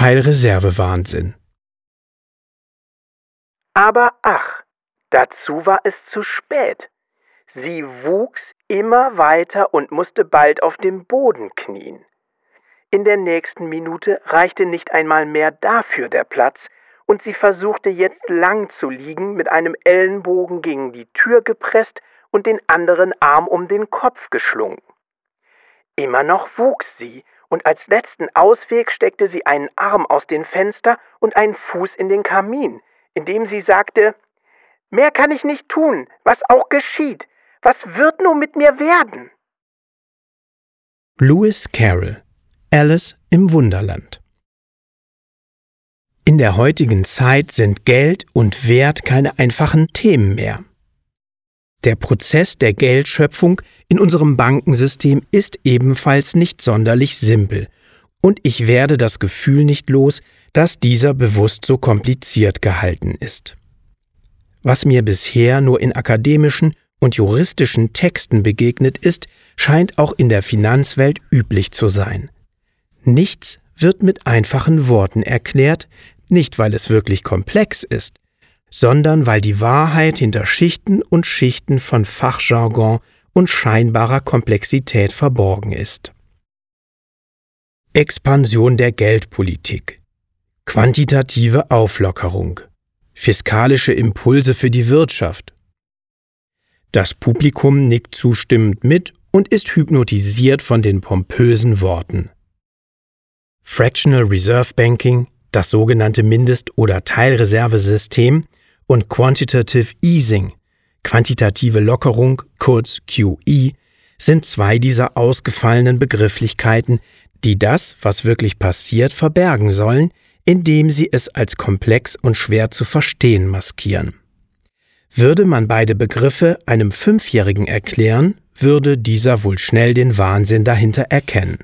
Teilreservewahnsinn. Aber ach, dazu war es zu spät. Sie wuchs immer weiter und musste bald auf dem Boden knien. In der nächsten Minute reichte nicht einmal mehr dafür der Platz, und sie versuchte jetzt lang zu liegen, mit einem Ellenbogen gegen die Tür gepresst und den anderen Arm um den Kopf geschlungen. Immer noch wuchs sie, und als letzten Ausweg steckte sie einen Arm aus dem Fenster und einen Fuß in den Kamin, indem sie sagte Mehr kann ich nicht tun, was auch geschieht. Was wird nun mit mir werden? Lewis Carroll Alice im Wunderland In der heutigen Zeit sind Geld und Wert keine einfachen Themen mehr. Der Prozess der Geldschöpfung in unserem Bankensystem ist ebenfalls nicht sonderlich simpel, und ich werde das Gefühl nicht los, dass dieser bewusst so kompliziert gehalten ist. Was mir bisher nur in akademischen und juristischen Texten begegnet ist, scheint auch in der Finanzwelt üblich zu sein. Nichts wird mit einfachen Worten erklärt, nicht weil es wirklich komplex ist, sondern weil die Wahrheit hinter Schichten und Schichten von Fachjargon und scheinbarer Komplexität verborgen ist. Expansion der Geldpolitik, quantitative Auflockerung, fiskalische Impulse für die Wirtschaft. Das Publikum nickt zustimmend mit und ist hypnotisiert von den pompösen Worten. Fractional Reserve Banking, das sogenannte Mindest- oder Teilreservesystem, und Quantitative Easing, quantitative Lockerung, kurz QE, sind zwei dieser ausgefallenen Begrifflichkeiten, die das, was wirklich passiert, verbergen sollen, indem sie es als komplex und schwer zu verstehen maskieren. Würde man beide Begriffe einem Fünfjährigen erklären, würde dieser wohl schnell den Wahnsinn dahinter erkennen.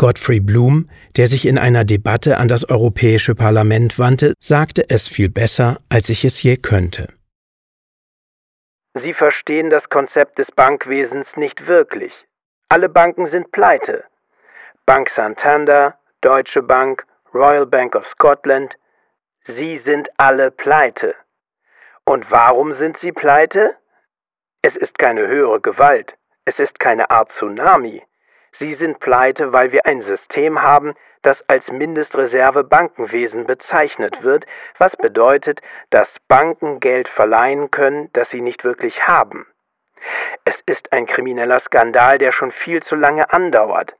Godfrey Bloom, der sich in einer Debatte an das Europäische Parlament wandte, sagte es viel besser, als ich es je könnte. Sie verstehen das Konzept des Bankwesens nicht wirklich. Alle Banken sind pleite. Bank Santander, Deutsche Bank, Royal Bank of Scotland, sie sind alle pleite. Und warum sind sie pleite? Es ist keine höhere Gewalt, es ist keine Art Tsunami, Sie sind pleite, weil wir ein System haben, das als Mindestreserve Bankenwesen bezeichnet wird, was bedeutet, dass Banken Geld verleihen können, das sie nicht wirklich haben. Es ist ein krimineller Skandal, der schon viel zu lange andauert.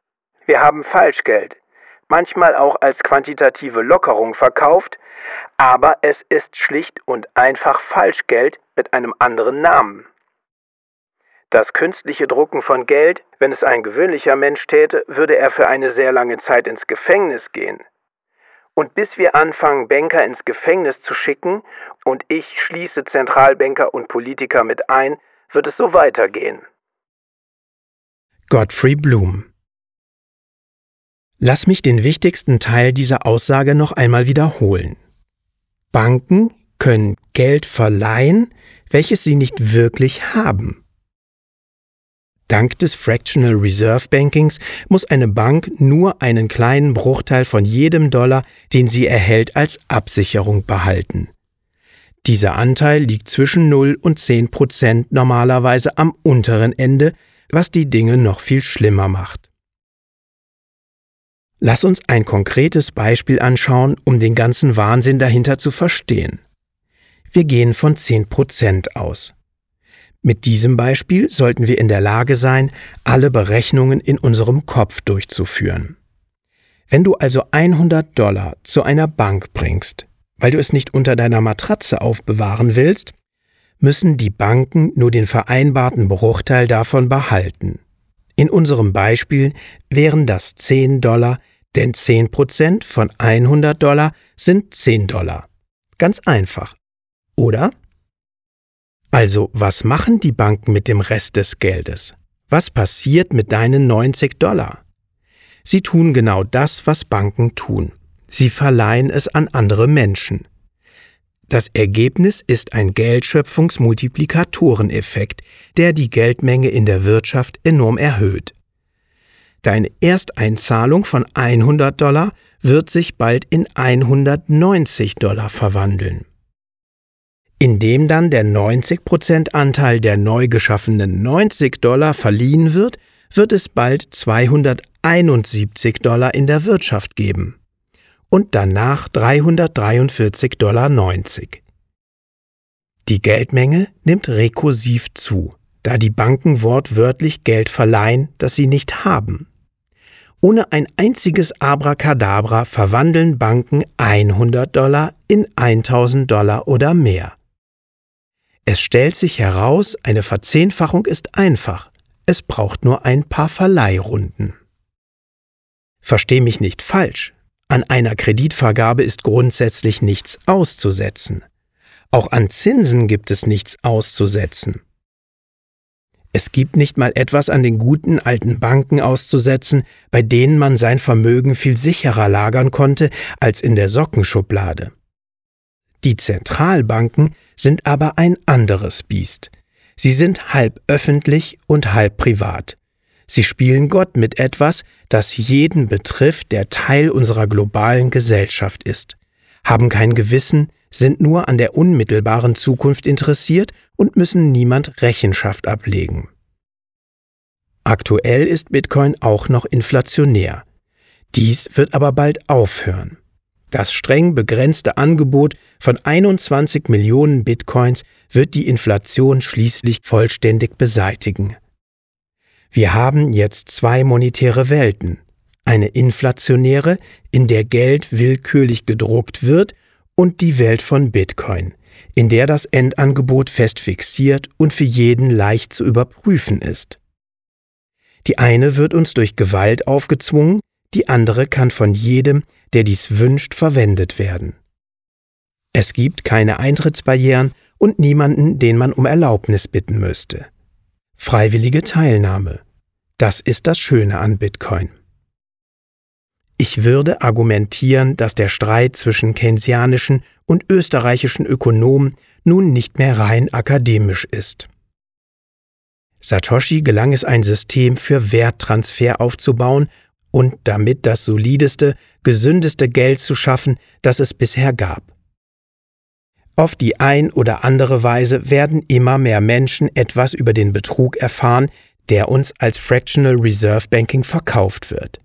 Wir haben Falschgeld, manchmal auch als quantitative Lockerung verkauft, aber es ist schlicht und einfach Falschgeld mit einem anderen Namen. Das künstliche Drucken von Geld, wenn es ein gewöhnlicher Mensch täte, würde er für eine sehr lange Zeit ins Gefängnis gehen. Und bis wir anfangen, Banker ins Gefängnis zu schicken, und ich schließe Zentralbanker und Politiker mit ein, wird es so weitergehen. Godfrey Bloom Lass mich den wichtigsten Teil dieser Aussage noch einmal wiederholen. Banken können Geld verleihen, welches sie nicht wirklich haben. Dank des Fractional Reserve Bankings muss eine Bank nur einen kleinen Bruchteil von jedem Dollar, den sie erhält, als Absicherung behalten. Dieser Anteil liegt zwischen 0 und 10 Prozent normalerweise am unteren Ende, was die Dinge noch viel schlimmer macht. Lass uns ein konkretes Beispiel anschauen, um den ganzen Wahnsinn dahinter zu verstehen. Wir gehen von 10 Prozent aus. Mit diesem Beispiel sollten wir in der Lage sein, alle Berechnungen in unserem Kopf durchzuführen. Wenn du also 100 Dollar zu einer Bank bringst, weil du es nicht unter deiner Matratze aufbewahren willst, müssen die Banken nur den vereinbarten Bruchteil davon behalten. In unserem Beispiel wären das 10 Dollar, Denn 10% von 100 Dollar sind 10 Dollar. Ganz einfach. Oder? Also, was machen die Banken mit dem Rest des Geldes? Was passiert mit deinen 90 Dollar? Sie tun genau das, was Banken tun. Sie verleihen es an andere Menschen. Das Ergebnis ist ein Geldschöpfungsmultiplikatoreneffekt, der die Geldmenge in der Wirtschaft enorm erhöht. Deine Ersteinzahlung von 100 Dollar wird sich bald in 190 Dollar verwandeln. Indem dann der 90% Anteil der neu geschaffenen 90 Dollar verliehen wird, wird es bald 271 Dollar in der Wirtschaft geben und danach 343,90 Dollar. Die Geldmenge nimmt rekursiv zu, da die Banken wortwörtlich Geld verleihen, das sie nicht haben. Ohne ein einziges Abracadabra verwandeln Banken 100 Dollar in 1000 Dollar oder mehr. Es stellt sich heraus, eine Verzehnfachung ist einfach. Es braucht nur ein paar Verleihrunden. Versteh mich nicht falsch. An einer Kreditvergabe ist grundsätzlich nichts auszusetzen. Auch an Zinsen gibt es nichts auszusetzen. Es gibt nicht mal etwas an den guten alten Banken auszusetzen, bei denen man sein Vermögen viel sicherer lagern konnte als in der Sockenschublade. Die Zentralbanken sind aber ein anderes Biest. Sie sind halb öffentlich und halb privat. Sie spielen Gott mit etwas, das jeden betrifft, der Teil unserer globalen Gesellschaft ist, haben kein Gewissen, sind nur an der unmittelbaren Zukunft interessiert und müssen niemand Rechenschaft ablegen. Aktuell ist Bitcoin auch noch inflationär. Dies wird aber bald aufhören. Das streng begrenzte Angebot von 21 Millionen Bitcoins wird die Inflation schließlich vollständig beseitigen. Wir haben jetzt zwei monetäre Welten. Eine inflationäre, in der Geld willkürlich gedruckt wird, und die Welt von Bitcoin, in der das Endangebot fest fixiert und für jeden leicht zu überprüfen ist. Die eine wird uns durch Gewalt aufgezwungen, die andere kann von jedem, der dies wünscht, verwendet werden. Es gibt keine Eintrittsbarrieren und niemanden, den man um Erlaubnis bitten müsste. Freiwillige Teilnahme. Das ist das Schöne an Bitcoin. Ich würde argumentieren, dass der Streit zwischen keynesianischen und österreichischen Ökonomen nun nicht mehr rein akademisch ist. Satoshi gelang es, ein System für Werttransfer aufzubauen und damit das solideste, gesündeste Geld zu schaffen, das es bisher gab. Auf die ein oder andere Weise werden immer mehr Menschen etwas über den Betrug erfahren, der uns als Fractional Reserve Banking verkauft wird.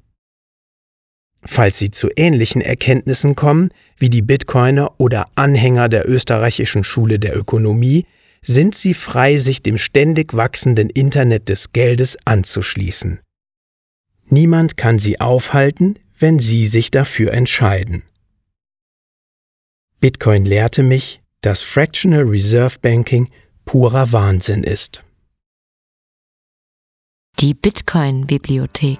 Falls Sie zu ähnlichen Erkenntnissen kommen wie die Bitcoiner oder Anhänger der österreichischen Schule der Ökonomie, sind Sie frei, sich dem ständig wachsenden Internet des Geldes anzuschließen. Niemand kann Sie aufhalten, wenn Sie sich dafür entscheiden. Bitcoin lehrte mich, dass Fractional Reserve Banking purer Wahnsinn ist. Die Bitcoin-Bibliothek.